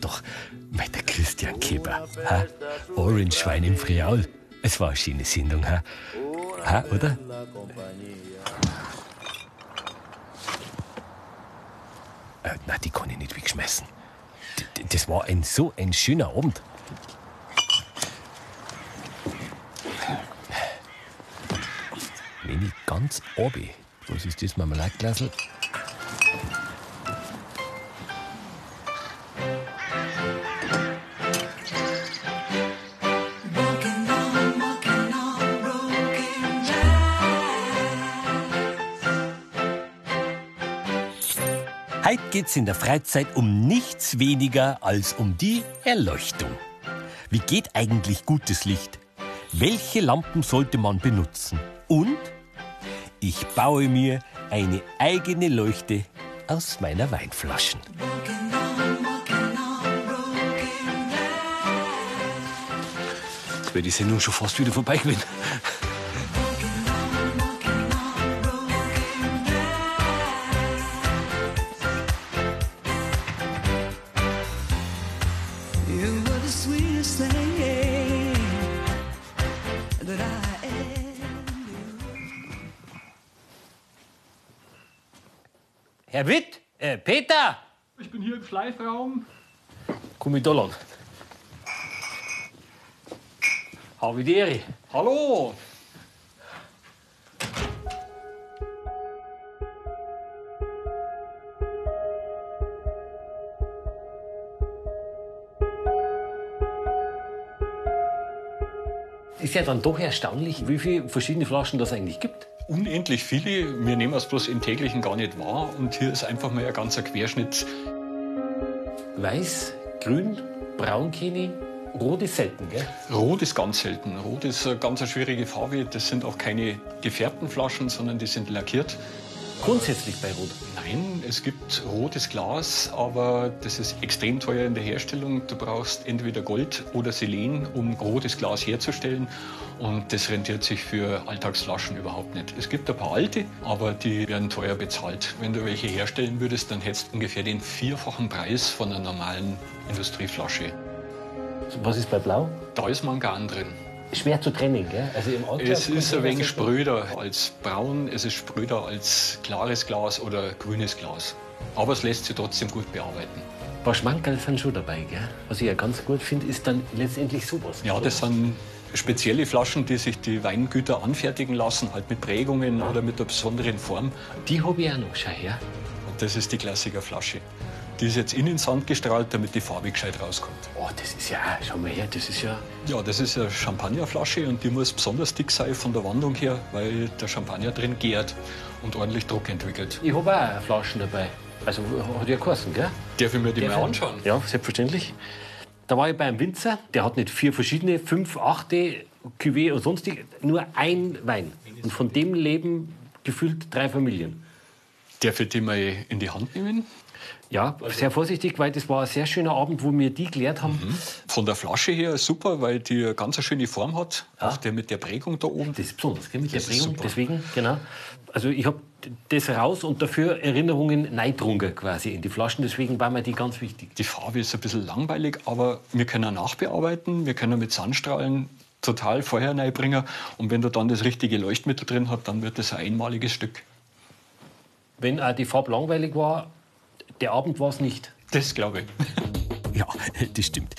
Doch mein der Christian Keber. Ha? Orange Schwein im Friaul. Es war eine schöne Sendung, ha? ha oder? Äh, nein, die kann ich nicht wegschmeißen. D das war ein so ein schöner Abend. Wenn ich ganz oben, was ist das, Marmeladglasel? Heute geht's in der Freizeit um nichts weniger als um die Erleuchtung. Wie geht eigentlich gutes Licht? Welche Lampen sollte man benutzen? Und ich baue mir eine eigene Leuchte aus meiner Weinflaschen. Jetzt wäre die Sendung schon fast wieder vorbei gewesen. Peter, Ich bin hier im Schleifraum. komm ich da lang. Habe die Ehre. Hallo. Ist ja dann doch erstaunlich, wie viele verschiedene Flaschen das eigentlich gibt. Unendlich viele. Wir nehmen es bloß im täglichen gar nicht wahr. Und hier ist einfach mal ein ganzer Querschnitt. Weiß, grün, braun kenne ich, rot ist selten, gell? Rot ist ganz selten. Rot ist eine ganz schwierige Farbe. Das sind auch keine gefärbten Flaschen, sondern die sind lackiert. Grundsätzlich bei Rot. Nein, es gibt rotes Glas, aber das ist extrem teuer in der Herstellung. Du brauchst entweder Gold oder Selen, um rotes Glas herzustellen. Und das rentiert sich für Alltagsflaschen überhaupt nicht. Es gibt ein paar alte, aber die werden teuer bezahlt. Wenn du welche herstellen würdest, dann hättest du ungefähr den vierfachen Preis von einer normalen Industrieflasche. Was ist bei Blau? Da ist Mangan drin. Schwer zu trennen, gell? Also im Alltag Es ist ein wenig spröder als braun, es ist spröder als klares Glas oder grünes Glas. Aber es lässt sich trotzdem gut bearbeiten. Ein paar Schmankerl sind schon dabei, gell? Was ich ja ganz gut finde, ist dann letztendlich sowas. Ja, das sind spezielle Flaschen, die sich die Weingüter anfertigen lassen, halt mit Prägungen oder mit einer besonderen Form. Die habe ich auch noch, schau her. Und das ist die Klassikerflasche. Die ist jetzt in den Sand gestrahlt, damit die Farbe gescheit rauskommt. Oh, das ist ja, schau mal her, das ist ja. Ja, das ist eine Champagnerflasche und die muss besonders dick sein von der Wandung her, weil der Champagner drin gärt und ordentlich Druck entwickelt. Ich habe auch Flaschen dabei. Also hat ja geheißen, gell? Darf ich mir die Darf mal anschauen? Ja, selbstverständlich. Da war ich bei einem Winzer, der hat nicht vier verschiedene, fünf, achte, Cuvée und sonstig, nur ein Wein. Und von dem leben gefühlt drei Familien. Darf ich die mal in die Hand nehmen? Ja, sehr vorsichtig, weil das war ein sehr schöner Abend, wo wir die gelehrt haben. Von der Flasche her super, weil die eine ganz schöne Form hat. Auch der mit der Prägung da oben. Das ist besonders, gell, mit Das der Prägung. Deswegen, genau. Also ich habe das raus und dafür Erinnerungen neidrunge quasi in die Flaschen. Deswegen war mir die ganz wichtig. Die Farbe ist ein bisschen langweilig, aber wir können nachbearbeiten, wir können mit Sandstrahlen total Feuer reinbringen. Und wenn du dann das richtige Leuchtmittel drin hast, dann wird das ein einmaliges Stück. Wenn auch die Farbe langweilig war, der Abend war es nicht. Das glaube ich. Ja, das stimmt.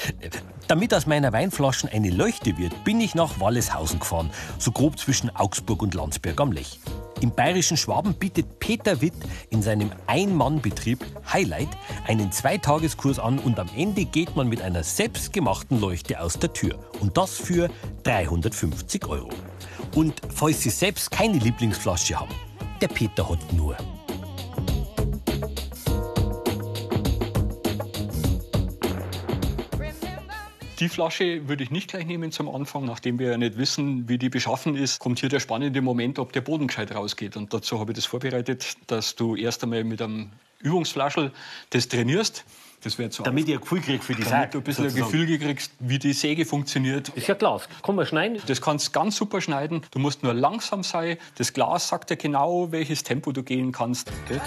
Damit aus meiner Weinflaschen eine Leuchte wird, bin ich nach Walleshausen gefahren, so grob zwischen Augsburg und Landsberg am Lech. Im bayerischen Schwaben bietet Peter Witt in seinem Ein-Mann-Betrieb Highlight einen Zweitageskurs an und am Ende geht man mit einer selbstgemachten Leuchte aus der Tür. Und das für 350 Euro. Und falls Sie selbst keine Lieblingsflasche haben, der Peter hat nur. Die Flasche würde ich nicht gleich nehmen zum Anfang, nachdem wir ja nicht wissen, wie die beschaffen ist. Kommt hier der spannende Moment, ob der Boden gescheit rausgeht. Und dazu habe ich das vorbereitet, dass du erst einmal mit einem Übungsflaschel das trainierst. Das wäre zu Damit ich ein Gefühl kriege für die damit du ein bisschen ein sozusagen. Gefühl kriegst, wie die Säge funktioniert. Ist ja Glas. Kann man schneiden? Das kannst du ganz super schneiden. Du musst nur langsam sein. Das Glas sagt dir genau, welches Tempo du gehen kannst. Gell,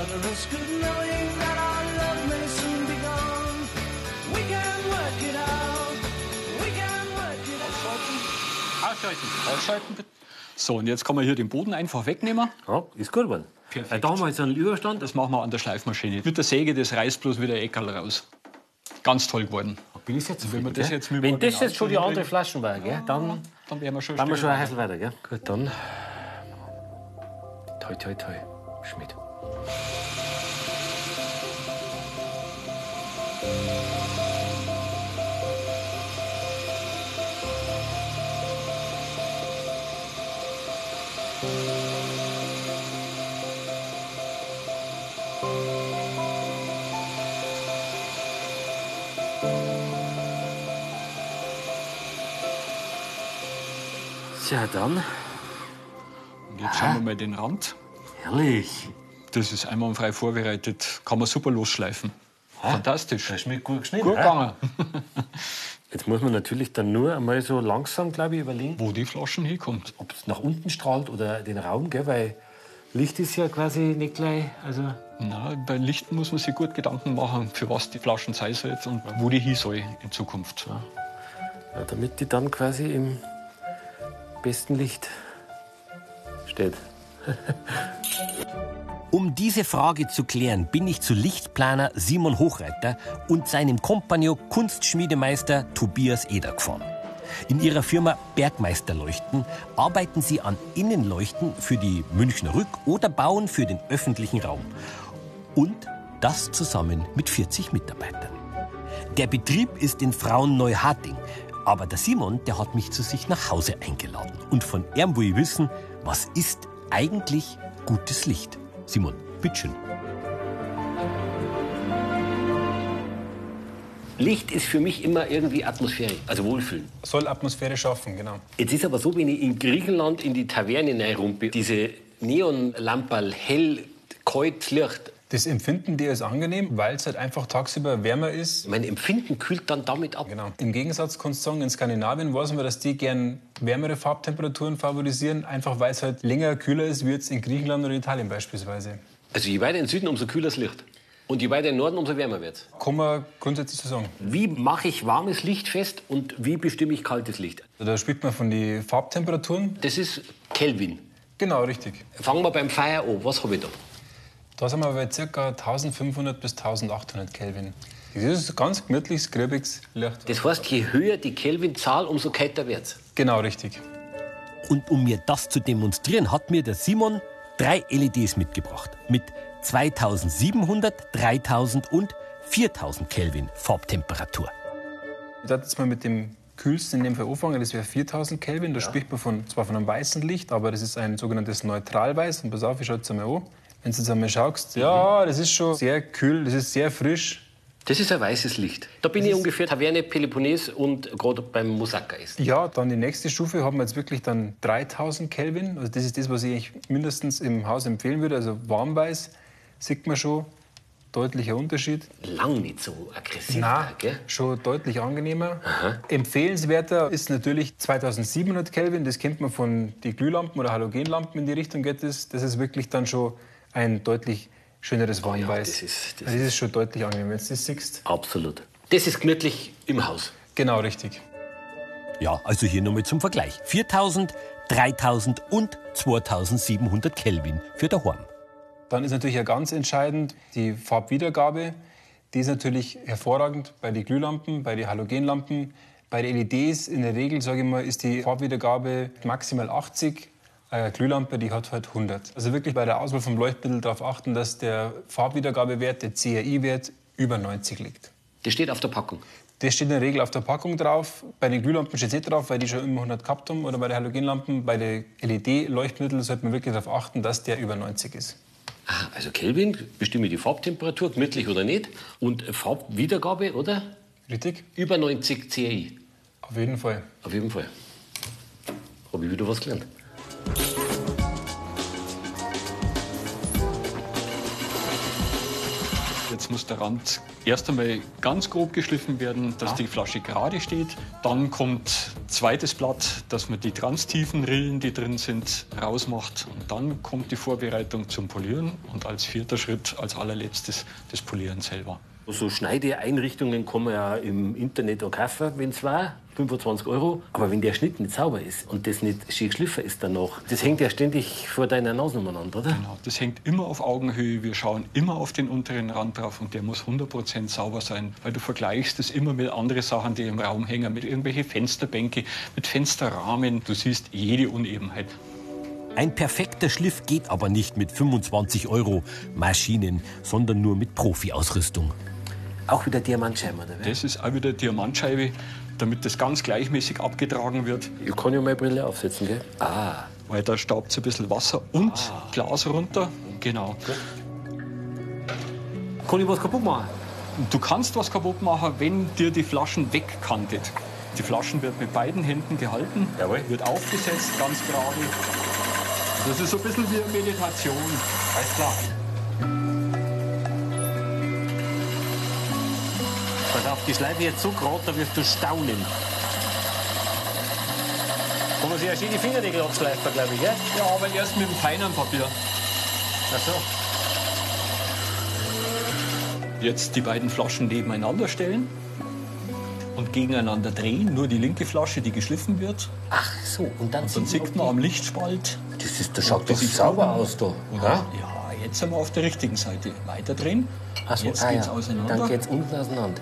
Run the risk of knowing that our love may soon be gone. We can work it out. We can work it out. Ausschalten. Ausschalten bitte. So, und jetzt kann man hier den Boden einfach wegnehmen. Ja, ist gut geworden. Perfekt. Äh, Da haben wir jetzt einen Überstand. Das machen wir an der Schleifmaschine. Mit der Säge, das reißt bloß wieder Eckerl raus. Ganz toll geworden. Bin ich jetzt Wenn wir das jetzt mit Wenn das jetzt schon die andere Flaschen war, gell, dann Dann wären wir schon waren wir schon ein. Häusl weiter, gell? Gut, dann. Toi, toi, toi. Schmidt. Tja, dann. Und jetzt schauen wir mal den Rand. Herrlich. Das ist einwandfrei vorbereitet. Kann man super losschleifen. Fantastisch. Das schmeckt gut geschnitten. Gut gegangen. Jetzt muss man natürlich dann nur einmal so langsam, glaube ich, überlegen, Wo die Flaschen hinkommt. ob es nach unten strahlt oder den Raum, gell? weil Licht ist ja quasi nicht gleich. Also Na, bei Lichten muss man sich gut Gedanken machen, für was die Flaschen sein soll und wo die hin soll in Zukunft. Ja, damit die dann quasi im besten Licht steht. Um diese Frage zu klären, bin ich zu Lichtplaner Simon Hochreiter und seinem Kompagnon Kunstschmiedemeister Tobias Eder gefahren. In ihrer Firma Bergmeisterleuchten arbeiten sie an Innenleuchten für die Münchner Rück- oder bauen für den öffentlichen Raum. Und das zusammen mit 40 Mitarbeitern. Der Betrieb ist in Frauenneuharting. Aber der Simon, der hat mich zu sich nach Hause eingeladen. Und von ihm will ich wissen, was ist eigentlich gutes Licht? Simon, bitteschön. Licht ist für mich immer irgendwie Atmosphäre, also Wohlfühlen. Soll Atmosphäre schaffen, genau. Jetzt ist aber so, wenn ich in Griechenland in die Taverne reinrumpe, diese Neonlamperl, hell, kalt Licht, Das empfinden die als angenehm, weil es halt einfach tagsüber wärmer ist. mein Empfinden kühlt dann damit ab. Genau. Im Gegensatz kannst du sagen, in Skandinavien weiß man, dass die gern wärmere Farbtemperaturen favorisieren, einfach weil es halt länger kühler ist, wie jetzt in Griechenland oder Italien beispielsweise. Also je weiter in den Süden, umso kühler das Licht. Und je weiter in den Norden, umso wärmer wird Kann man grundsätzlich so sagen. Wie mache ich warmes Licht fest und wie bestimme ich kaltes Licht? Da spricht man von den Farbtemperaturen. Das ist Kelvin. Genau, richtig. Fangen wir beim Feuer an. Was habe ich da? Da sind wir bei ca. 1500 bis 1800 Kelvin. Das ist ein ganz gemütliches, gröbiges Licht. Das heißt, je höher die Kelvinzahl, umso kälter wird's. Genau, richtig. Und um mir das zu demonstrieren, hat mir der Simon drei LEDs mitgebracht. Mit 2700, 3000 und 4000 Kelvin Farbtemperatur. Ich darf jetzt mal mit dem kühlsten in dem Fall anfangen. Das wäre 4000 Kelvin. Da spricht man von, zwar von einem weißen Licht, aber das ist ein sogenanntes Neutralweiß. Und pass auf, ich schaue es einmal an. Wenn du jetzt einmal schaust, ja, das ist schon sehr kühl, das ist sehr frisch. Das ist ein weißes Licht. Da bin ich ungefähr Taverne Peloponnes und gerade beim Moussaka essen. Ja, dann die nächste Stufe haben wir jetzt wirklich dann 3000 Kelvin. Also das ist das, was ich eigentlich mindestens im Haus empfehlen würde. Also warmweiß sieht man schon, deutlicher Unterschied. Lang nicht so aggressiv, Na, gell? schon deutlich angenehmer. Empfehlenswerter ist natürlich 2700 Kelvin. Das kennt man von den Glühlampen oder Halogenlampen in die Richtung geht es. Das ist wirklich dann schon ein deutlich schöneres Oh ja, Warmweiß. das ist- das also das ist schon deutlich angenehm, wenn du das siehst. Absolut. Das ist gemütlich im Haus. Genau, richtig. Ja, also hier nochmal zum Vergleich. 4000, 3000 und 2700 Kelvin für daheim. Dann ist natürlich ja ganz entscheidend die Farbwiedergabe. Die ist natürlich hervorragend bei den Glühlampen, bei den Halogenlampen. Bei den LEDs in der Regel, sage ich mal, ist die Farbwiedergabe maximal 80. Eine Glühlampe, die hat halt 100. Also wirklich bei der Auswahl vom Leuchtmittel darauf achten, dass der Farbwiedergabewert, der CRI-Wert, über 90 liegt. Das steht auf der Packung. Das steht in der Regel auf der Packung drauf. Bei den Glühlampen steht es nicht drauf, weil die schon immer 100 gehabt haben. Oder bei den Halogenlampen, bei den LED-Leuchtmitteln sollte man wirklich darauf achten, dass der über 90 ist. Aha, also Kelvin bestimme die Farbtemperatur, gemütlich oder nicht. Und Farbwiedergabe, oder? Richtig? Über 90 CI. Auf jeden Fall. Auf jeden Fall. Habe ich wieder was gelernt. Jetzt muss der Rand erst einmal ganz grob geschliffen werden, dass die Flasche gerade steht. Dann kommt zweites Blatt, dass man die transtiefen Rillen, die drin sind, rausmacht. Und dann kommt die Vorbereitung zum Polieren und als vierter Schritt, als allerletztes, das Polieren selber. So Schneideeinrichtungen kann man ja im Internet auch kaufen, wenn es war. 25 Euro. Aber wenn der Schnitt nicht sauber ist und das nicht schön geschliffen ist dann noch, das hängt ja ständig vor deiner Nase umeinander, oder? Genau, das hängt immer auf Augenhöhe. Wir schauen immer auf den unteren Rand drauf und der muss 100% sauber sein, weil du vergleichst es immer mit anderen Sachen, die im Raum hängen, mit irgendwelchen Fensterbänke, mit Fensterrahmen. Du siehst jede Unebenheit. Ein perfekter Schliff geht aber nicht mit 25 Euro Maschinen, sondern nur mit Profi-Ausrüstung. Auch wieder Diamantscheiben, oder? Das ist auch wieder Diamantscheibe, damit das ganz gleichmäßig abgetragen wird, Ich kann ja meine Brille aufsetzen, gell? Ah. weil da staubt ein bisschen Wasser und Glas runter. Genau. Kann ich was kaputt machen? Du kannst was kaputt machen, wenn dir die Flaschen wegkantet. Die Flaschen wird mit beiden Händen gehalten, Jawohl. wird aufgesetzt, ganz gerade. Das ist so ein bisschen wie eine Meditation. Alles klar. Die Schleife jetzt so gerade, da wirst du staunen. Kann man sich ja schön die Fingernägel abschleifen, glaube ich, gell? Ja, aber erst mit dem feinen Papier. Ach so. Jetzt die beiden Flaschen nebeneinander stellen und gegeneinander drehen. Nur die linke Flasche, die geschliffen wird. Ach so, und dann, Dann sieht man am Lichtspalt. Das, ist, das schaut Das doch ist sauber aus, da. Ja, ja, jetzt sind wir auf der richtigen Seite. Weiter drehen. Ach so, jetzt ah, geht's ja. auseinander. Dann geht's unten auseinander.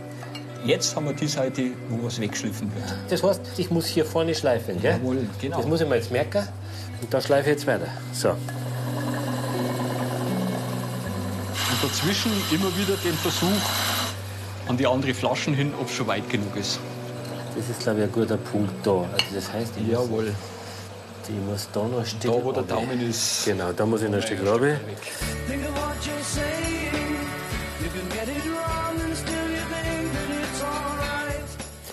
Jetzt haben wir die Seite, wo was weggeschliffen wird. Das heißt, ich muss hier vorne schleifen, gell? Jawohl, genau. Das muss ich mir jetzt merken. Und da schleife ich jetzt weiter. So. Und dazwischen immer wieder den Versuch an die andere Flaschen hin, ob es schon weit genug ist. Das ist, glaube ich, ein guter Punkt da. Also das heißt, ich, muss, Jawohl. ich muss da noch ein Stück Da, wo der. Daumen ist. Genau, da muss ich noch ein Stück runter.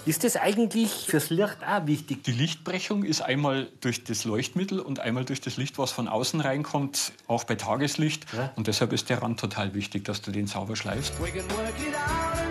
Ist das eigentlich fürs Licht auch wichtig? Die Lichtbrechung ist einmal durch das Leuchtmittel und einmal durch das Licht, was von außen reinkommt, auch bei Tageslicht. Ja. Und deshalb ist der Rand total wichtig, dass du den sauber schleifst. We can work it out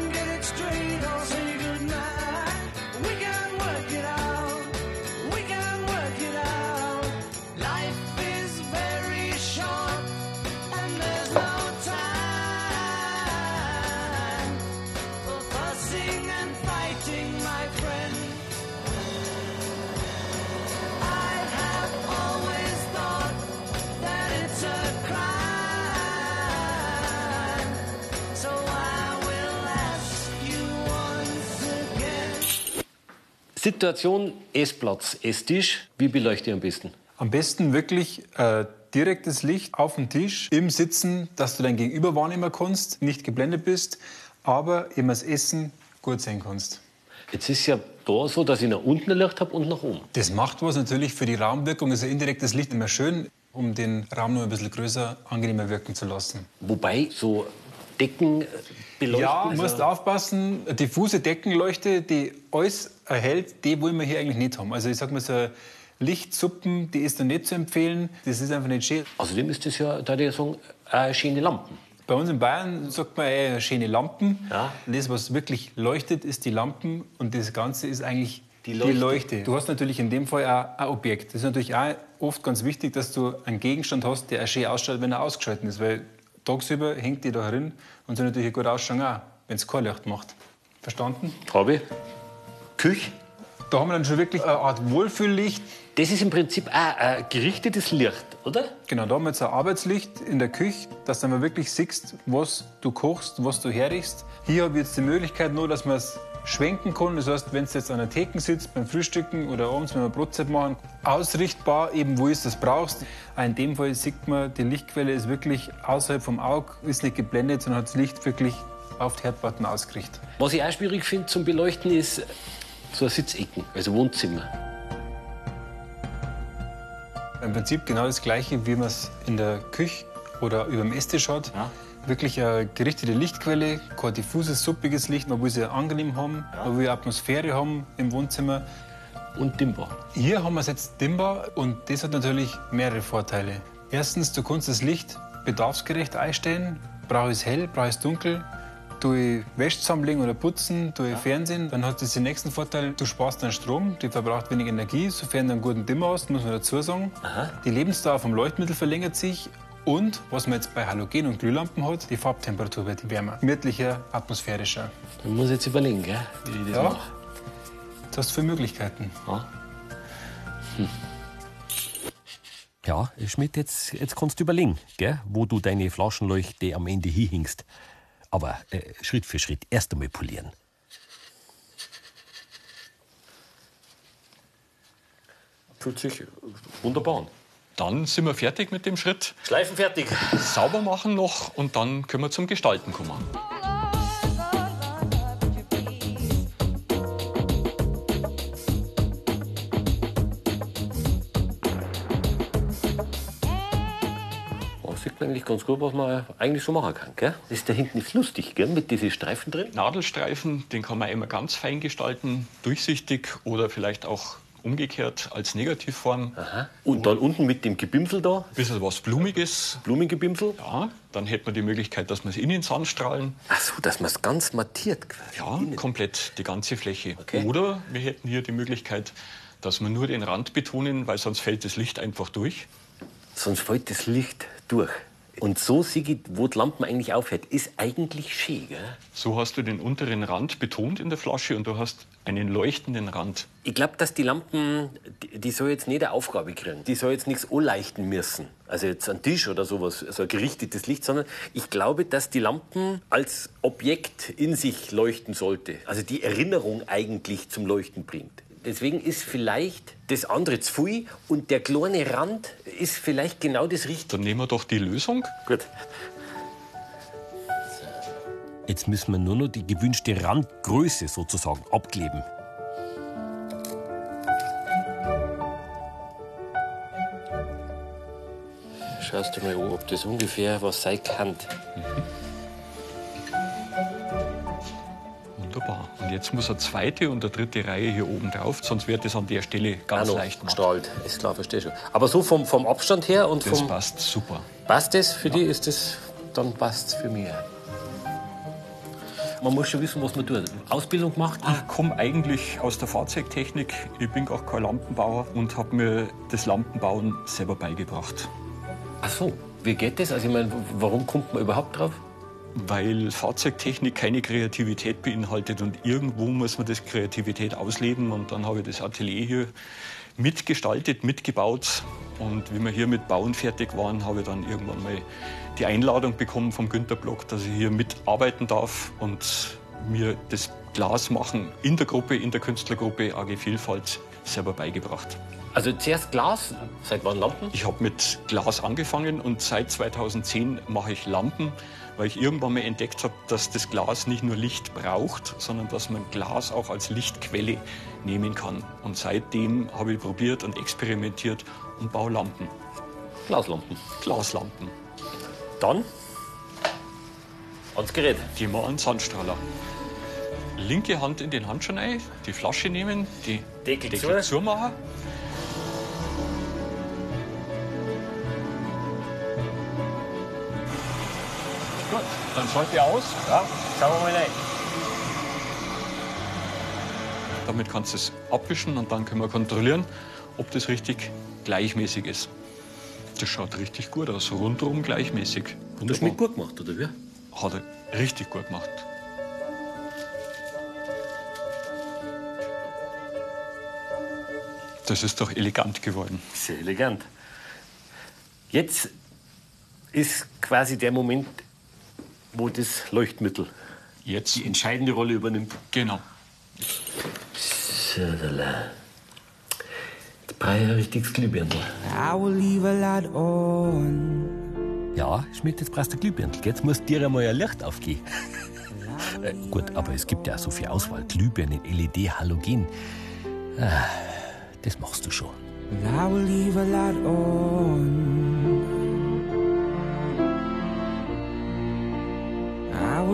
Situation Essplatz, Esstisch. Wie beleuchte ich am besten? Am besten wirklich äh, direktes Licht auf dem Tisch, im Sitzen, dass du dein Gegenüber wahrnehmen kannst, nicht geblendet bist, aber eben das Essen gut sehen kannst. Jetzt ist ja da so, dass ich nach unten ein Licht habe und nach oben. Das macht was natürlich für die Raumwirkung. Ist ein indirektes Licht immer schön, um den Raum noch ein bisschen größer, angenehmer wirken zu lassen. Wobei so Decken äh, beleuchten. Ja, ist musst aufpassen. Diffuse Deckenleuchte, die alles erhält, die wollen wir hier eigentlich nicht haben. Also ich sag mal so Lichtsuppen, die ist dann nicht zu empfehlen. Das ist einfach nicht schön. Außerdem ist das ja, da die sagen, äh, schöne Lampen. Bei uns in Bayern sagt man eher schöne Lampen. Ja. Das, was wirklich leuchtet, ist die Lampen. Und das Ganze ist eigentlich Die die Leuchte. Leuchte. Du hast natürlich in dem Fall auch ein Objekt. Das ist natürlich auch oft ganz wichtig, dass du einen Gegenstand hast, der auch schön ausschaut, wenn er ausgeschaltet ist. Weil tagsüber hängt die da drin und soll natürlich gut ausschauen auch, wenn es kein Licht macht. Verstanden? Habe ich. Küche. Da haben wir dann schon wirklich eine Art Wohlfühllicht. Das ist im Prinzip auch ein gerichtetes Licht, oder? Genau, da haben wir jetzt ein Arbeitslicht in der Küche, dass du mal wirklich siehst, was du kochst, was du herrichst. Hier habe ich jetzt die Möglichkeit nur, dass man es schwenken kann. Das heißt, wenn du jetzt an der Theke sitzt beim Frühstücken oder abends, wenn wir Brotzeit machen, ausrichtbar, eben wo du das brauchst. Auch in dem Fall sieht man, die Lichtquelle ist wirklich außerhalb vom Auge, ist nicht geblendet, sondern hat das Licht wirklich auf die Herdplatten ausgerichtet. Was ich auch schwierig finde zum Beleuchten ist so Sitzecken, also Wohnzimmer. Im Prinzip genau das Gleiche, wie man es in der Küche oder über dem Esstisch hat. Wirklich eine gerichtete Lichtquelle, kein diffuses, suppiges Licht, man will sie angenehm haben, man will Atmosphäre haben im Wohnzimmer. Und Dimmbach. Hier haben wir es jetzt dimmbar und das hat natürlich mehrere Vorteile. Erstens, du kannst das Licht bedarfsgerecht einstellen. Brauche ich es hell, brauche ich es dunkel. ich Wäsche zusammenlegen oder putzen, tue ich Fernsehen. Dann hat das den nächsten Vorteil, du sparst dann Strom, die verbraucht wenig Energie, sofern du einen guten Dimmer hast, muss man dazu sagen. Die Lebensdauer vom Leuchtmittel verlängert sich und, was man jetzt bei Halogen- und Glühlampen hat, die Farbtemperatur wird wärmer, gemütlicher, atmosphärischer. Man muss jetzt überlegen, gell, wie ich das Ja. mache. Du hast viele Möglichkeiten. Ja. Ja, Schmidt, jetzt, jetzt kannst du überlegen, gell, wo du deine Flaschenleuchte am Ende hinhingst. Aber äh, Schritt für Schritt erst einmal polieren. Fühlt sich wunderbar an. Dann sind wir fertig mit dem Schritt. Schleifen fertig. Sauber machen noch und dann können wir zum Gestalten kommen. Sieht man eigentlich ganz gut, was man eigentlich so machen kann. Gell? Das ist da hinten ist lustig, gell? mit diesen Streifen drin. Nadelstreifen, den kann man immer ganz fein gestalten, durchsichtig oder vielleicht auch umgekehrt als Negativform. Aha. Und dann unten mit dem Gebimsel da, Ein bisschen was Blumiges. Blumengebimsel. Ja, dann hätte man die Möglichkeit, dass wir es in den Sand strahlen. Ach so, dass man es ganz mattiert. quasi. Ja, komplett die ganze Fläche. Okay. Oder wir hätten hier die Möglichkeit, dass wir nur den Rand betonen, weil sonst fällt das Licht einfach durch. Sonst fällt das Licht durch. Und so sehe ich, wo die Lampen eigentlich aufhört, ist eigentlich schön. Gell? So hast du den unteren Rand betont in der Flasche und du hast einen leuchtenden Rand. Ich glaube, dass die Lampen, die, die soll jetzt nicht eine Aufgabe kriegen. Die soll jetzt nichts anleuchten müssen. Also jetzt ein Tisch oder sowas, so ein gerichtetes Licht, sondern ich glaube, dass die Lampen als Objekt in sich leuchten sollte. Also die Erinnerung eigentlich zum Leuchten bringt. Deswegen ist vielleicht das andere zu viel und der kleine Rand ist vielleicht genau das Richtige. Dann nehmen wir doch die Lösung. Gut. Jetzt müssen wir nur noch die gewünschte Randgröße sozusagen abkleben. Schaust du mal an, ob das ungefähr was sein kann. Wunderbar. Und jetzt muss eine zweite und eine dritte Reihe hier oben drauf, sonst wird es an der Stelle ganz Auch leicht gestrahlt. Ist klar, verstehe schon. Aber so vom, vom Abstand her und Das vom. passt super. Passt das für die? Ist das. Dann passt für mich. Man muss schon wissen, was man tut. Ausbildung gemacht? Ich komme eigentlich aus der Fahrzeugtechnik. Ich bin auch kein Lampenbauer und habe mir das Lampenbauen selber beigebracht. Ach so, wie geht das? Also, ich meine, warum kommt man überhaupt drauf? Weil Fahrzeugtechnik keine Kreativität beinhaltet und irgendwo muss man das Kreativität ausleben. Und dann habe ich das Atelier hier mitgestaltet, mitgebaut. Und wie wir hier mit Bauen fertig waren, habe ich dann irgendwann mal die Einladung bekommen vom Günter Block, dass ich hier mitarbeiten darf und mir das Glasmachen in der Gruppe, in der Künstlergruppe AG Vielfalt selber beigebracht. Also, zuerst Glas. Seit wann Lampen? Ich habe mit Glas angefangen und seit 2010 mache ich Lampen, weil ich irgendwann mal entdeckt habe, dass das Glas nicht nur Licht braucht, sondern dass man Glas auch als Lichtquelle nehmen kann. Und seitdem habe ich probiert und experimentiert und baue Lampen, Glaslampen. Glaslampen. Dann ans Gerät. Gehen wir an Sandstrahler. Linke Hand in den Handschuh rein, die Flasche nehmen, die Deckel Deckel zu. zumachen. Dann schalte ich aus. Ja, schauen wir mal rein. Damit kannst du es abwischen und dann können wir kontrollieren, ob das richtig gleichmäßig ist. Das schaut richtig gut aus, rundherum gleichmäßig. Und das mit gut gemacht, oder wie? Hat er richtig gut gemacht. Das ist doch elegant geworden. Sehr elegant. Jetzt ist quasi der Moment, wo das Leuchtmittel Jetzt, die entscheidende Rolle übernimmt. genau. Söderle. Jetzt brauche ich ein richtiges Glühbirndl. I will leave a light on. Ja, Schmidt, jetzt brauchst du Glühbirndl. Jetzt muss dir einmal ein Licht aufgehen. äh, gut, aber es gibt ja auch so viel Auswahl. Glühbirnen, LED, Halogen. Ah, das machst du schon. I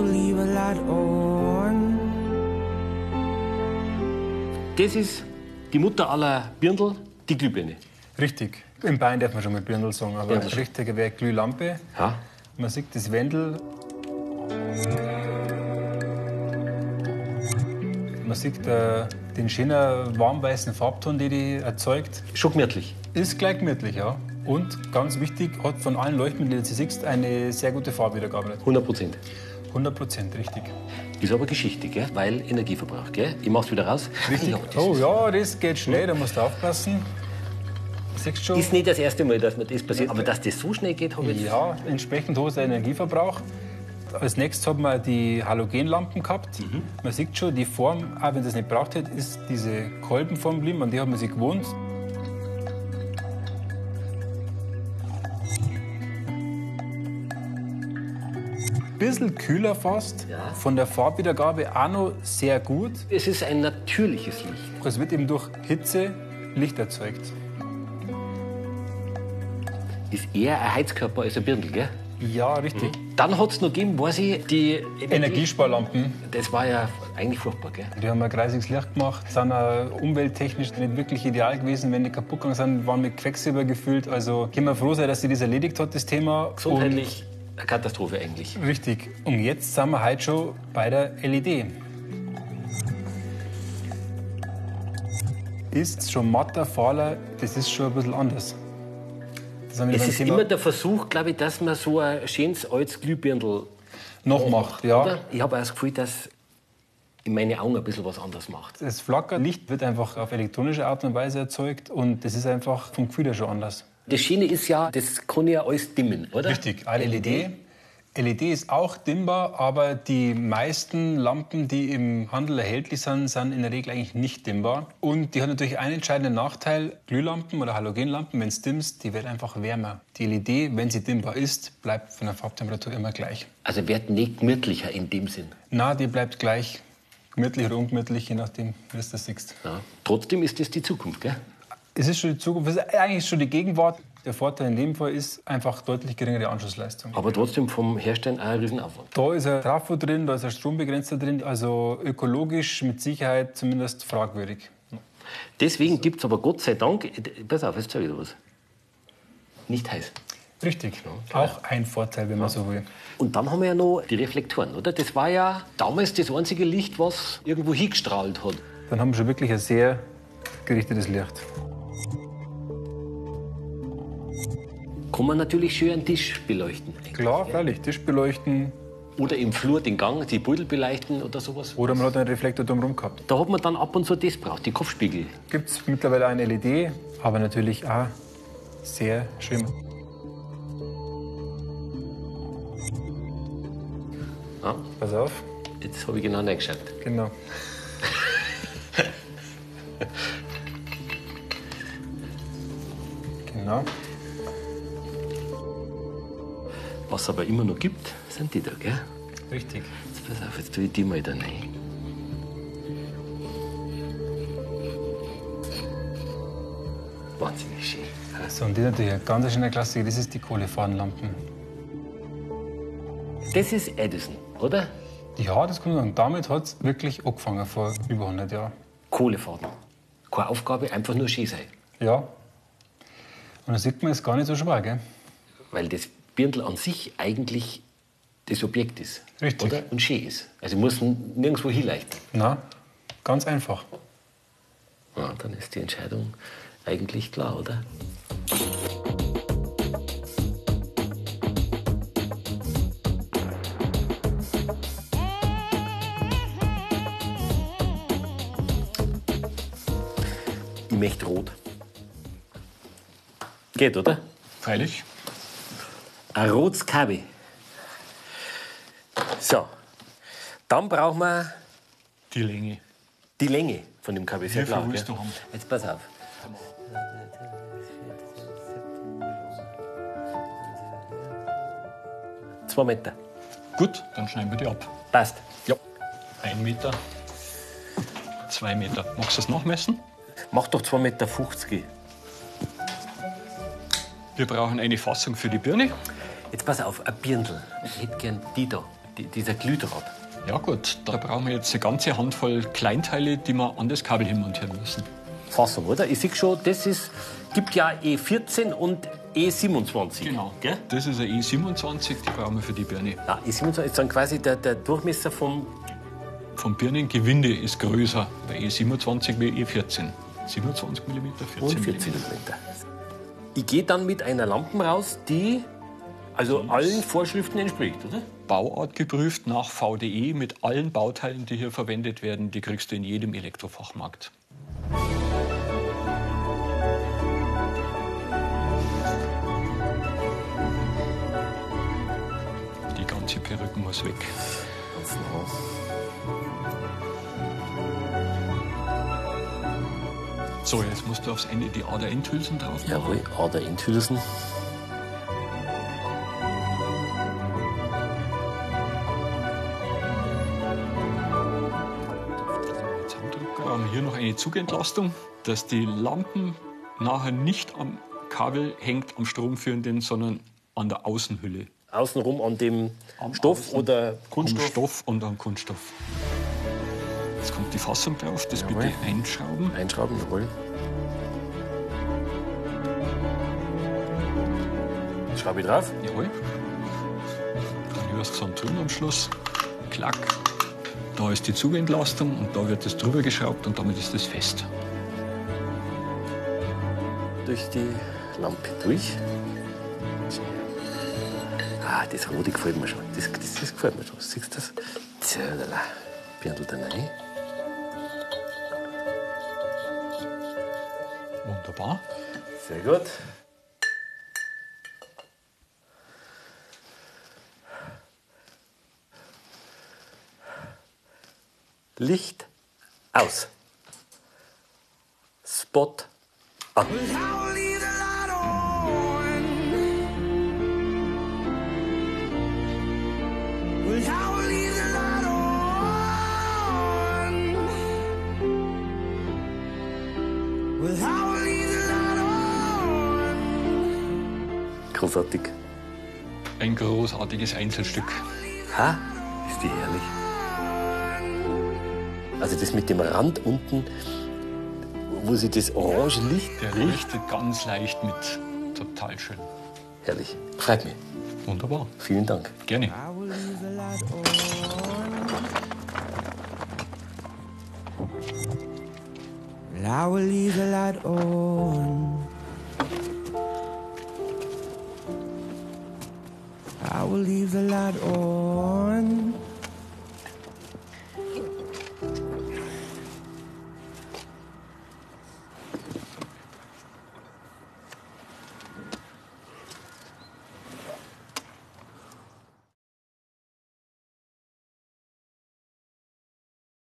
leave a light on. I will leave a light on. Das ist die Mutter aller Birndl, die Glühbirne. Richtig. In Bayern darf man schon mal Birndl sagen, aber Birndl. richtiger wäre Glühlampe. Ja. Man sieht das Wendel. Man sieht äh, den schönen warmweißen Farbton, den die erzeugt. Schon gemütlich. Ist gleich gemütlich, ja. Und ganz wichtig, hat von allen Leuchtmitteln, die du siehst, eine sehr gute Farbwiedergabe. 100 Prozent. 100 Prozent, richtig. Ist aber Geschichte, gell? weil Energieverbrauch. Gell? Ich mach's wieder raus. Richtig. Ja, das oh ja, das geht schnell, da musst du aufpassen. Siehst schon? ist nicht das erste Mal, dass mir das passiert. Aber dass das so schnell geht, habe ich. Ja, entsprechend hoher Energieverbrauch. Als nächstes haben wir die Halogenlampen gehabt. Mhm. Man sieht schon, die Form, auch wenn das nicht braucht hat, ist diese Kolbenform geblieben, an die hat man sich gewohnt. Bisschen kühler fast, Ja. von der Farbwiedergabe auch noch sehr gut. Es ist ein natürliches Licht. Es wird eben durch Hitze Licht erzeugt. Ist eher ein Heizkörper als ein Birndl, gell? Ja, richtig. Dann hat es noch gegeben, weiß ich, die Energie. Energiesparlampen. Das war ja eigentlich furchtbar, gell? Die haben ein kreisiges Licht gemacht, sind auch umwelttechnisch nicht wirklich ideal gewesen. Wenn die kaputt gegangen sind, waren mit Quecksilber gefüllt. Also können wir froh sein, dass sie das erledigt hat, das Thema. Gesundheitlich eine Katastrophe eigentlich. Richtig. Und jetzt sind wir heute schon bei der LED. Ist schon matter, fahler, das ist schon ein bisschen anders. Es ist Thema immer der Versuch, glaube ich, dass man so ein schönes altes Glühbirndl noch macht. Ja. Oder? Ich habe auch das Gefühl, dass in meinen Augen ein bisschen was anderes macht. Das Flackerlicht wird einfach auf elektronische Art und Weise erzeugt und das ist einfach vom Gefühl her schon anders. Das Schöne ist ja, das kann ja alles dimmen, oder? Richtig, eine LED. LED ist auch dimmbar, aber die meisten Lampen, die im Handel erhältlich sind, sind in der Regel eigentlich nicht dimmbar. Und die hat natürlich einen entscheidenden Nachteil. Glühlampen oder Halogenlampen, wenn es dimmst, die wird einfach wärmer. Die LED, wenn sie dimmbar ist, bleibt von der Farbtemperatur immer gleich. Also wird nicht gemütlicher in dem Sinn. Na, die bleibt gleich. Gemütlich oder ungemütlich, je nachdem, wie du das siehst. Ja. Trotzdem ist das die Zukunft, gell? Es ist schon die Zukunft, es ist eigentlich schon die Gegenwart. Der Vorteil in dem Fall ist einfach deutlich geringere Anschlussleistung. Aber trotzdem vom Herstellen auch ein Riesenaufwand. Da ist ein Trafo drin, da ist ein Strombegrenzer drin, also ökologisch mit Sicherheit zumindest fragwürdig. Deswegen gibt es aber Gott sei Dank, äh, pass auf, jetzt sage ich dir was. Nicht heiß. Richtig, auch ein Vorteil, wenn man so will. Und dann haben wir ja noch die Reflektoren, oder? Das war ja damals das einzige Licht, was irgendwo hingestrahlt hat. Dann haben wir schon wirklich ein sehr gerichtetes Licht. Kann man natürlich schön einen Tisch beleuchten. Klar, freilich, Tisch beleuchten Oder im Flur den Gang, die Beutel beleuchten oder sowas. oder man hat einen Reflektor drumherum gehabt. Da hat man dann ab und zu das braucht, die Kopfspiegel. Gibt es mittlerweile eine LED, aber natürlich auch sehr schön. Ja, Pass auf, jetzt habe ich genau reingeschaut. genau. genau. Was es aber immer noch gibt, sind die da, gell? Richtig. Jetzt pass auf, jetzt tue ich die mal da rein. Wahnsinnig schön. So, und die natürlich eine ganz schöne Klassiker, das ist die Kohlefadenlampen. Das ist Edison, oder? Ja, das kann man sagen. Damit hat es wirklich angefangen vor über 100 Jahren. Kohlefaden. Keine Aufgabe, einfach nur schön sein. Ja. Und da sieht man, es gar nicht so schwer, gell? Weil das Birndl an sich eigentlich das Objekt ist. Richtig. Oder? Und schön ist. Also muss nirgendwo hinleichten. Na, ganz einfach. Ja, dann ist die Entscheidung eigentlich klar, oder? Ich möchte rot. Geht, oder? Freilich. Ein rotes Kabi. So. Dann brauchen wir Die Länge. die Länge von dem Kabi. Sehr Wie viel willst du haben? Jetzt pass auf. Zwei Meter. Gut, dann schneiden wir die ab. Passt. Ja. Ein Meter. Zwei Meter. Magst du das nachmessen? Mach doch 2,50 Meter. 50. Wir brauchen eine Fassung für die Birne. Jetzt pass auf, ein Birndl. Ich hätte gern die da, die, dieser Glühdraht. Ja gut, da brauchen wir jetzt eine ganze Handvoll Kleinteile, die wir an das Kabel hinmontieren müssen. Fassung, oder? Ich sehe schon, das ist, gibt ja E14 und E27. Genau. Gell? Das ist eine E27, die brauchen wir für die Birne. Ja, E27 ist dann quasi der, der Durchmesser vom, vom Birnengewinde ist größer bei E27 wie E14. 27 mm, 14 Und 14 mm. Ich gehe dann mit einer Lampe raus, die also allen Vorschriften entspricht, oder? Bauart geprüft nach VDE mit allen Bauteilen, die hier verwendet werden. Die kriegst du in jedem Elektrofachmarkt. Die ganze Perücke muss weg. Ganz nah. So, jetzt musst du aufs Ende die Ader-Endhülsen drauf machen. Jawohl, Ader Endhülsen. Zaumdrucker. Wir haben hier noch eine Zugentlastung, dass die Lampen nachher nicht am Kabel hängt, am stromführenden, sondern an der Außenhülle. Außenrum an dem Am Stoff Außen. oder Am Kunststoff. Stoff und am Kunststoff. Jetzt kommt die Fassung drauf, das Jawohl. bitte einschrauben. Einschrauben, jawohl. Schraube ich drauf. Jawohl. Dann hörst du so einen Ton am Schluss. Klack. Da ist die Zugentlastung und da wird das drüber geschraubt und damit ist das fest. durch die Lampe durch. Ah, das Rote gefällt mir schon. Das, das, das gefällt mir schon. Siehst du das? Tschalala. Birndl da rein. Wunderbar. Sehr gut. Licht aus. Spot an. Großartig. Ein großartiges Einzelstück. Ha? Ist die herrlich. Also das mit dem Rand unten, wo sie das orange Licht Der leuchtet ganz leicht mit. Total schön. Herrlich. Freut mich. Wunderbar. Vielen Dank. Gerne. I will leave the light on. I will leave the light on.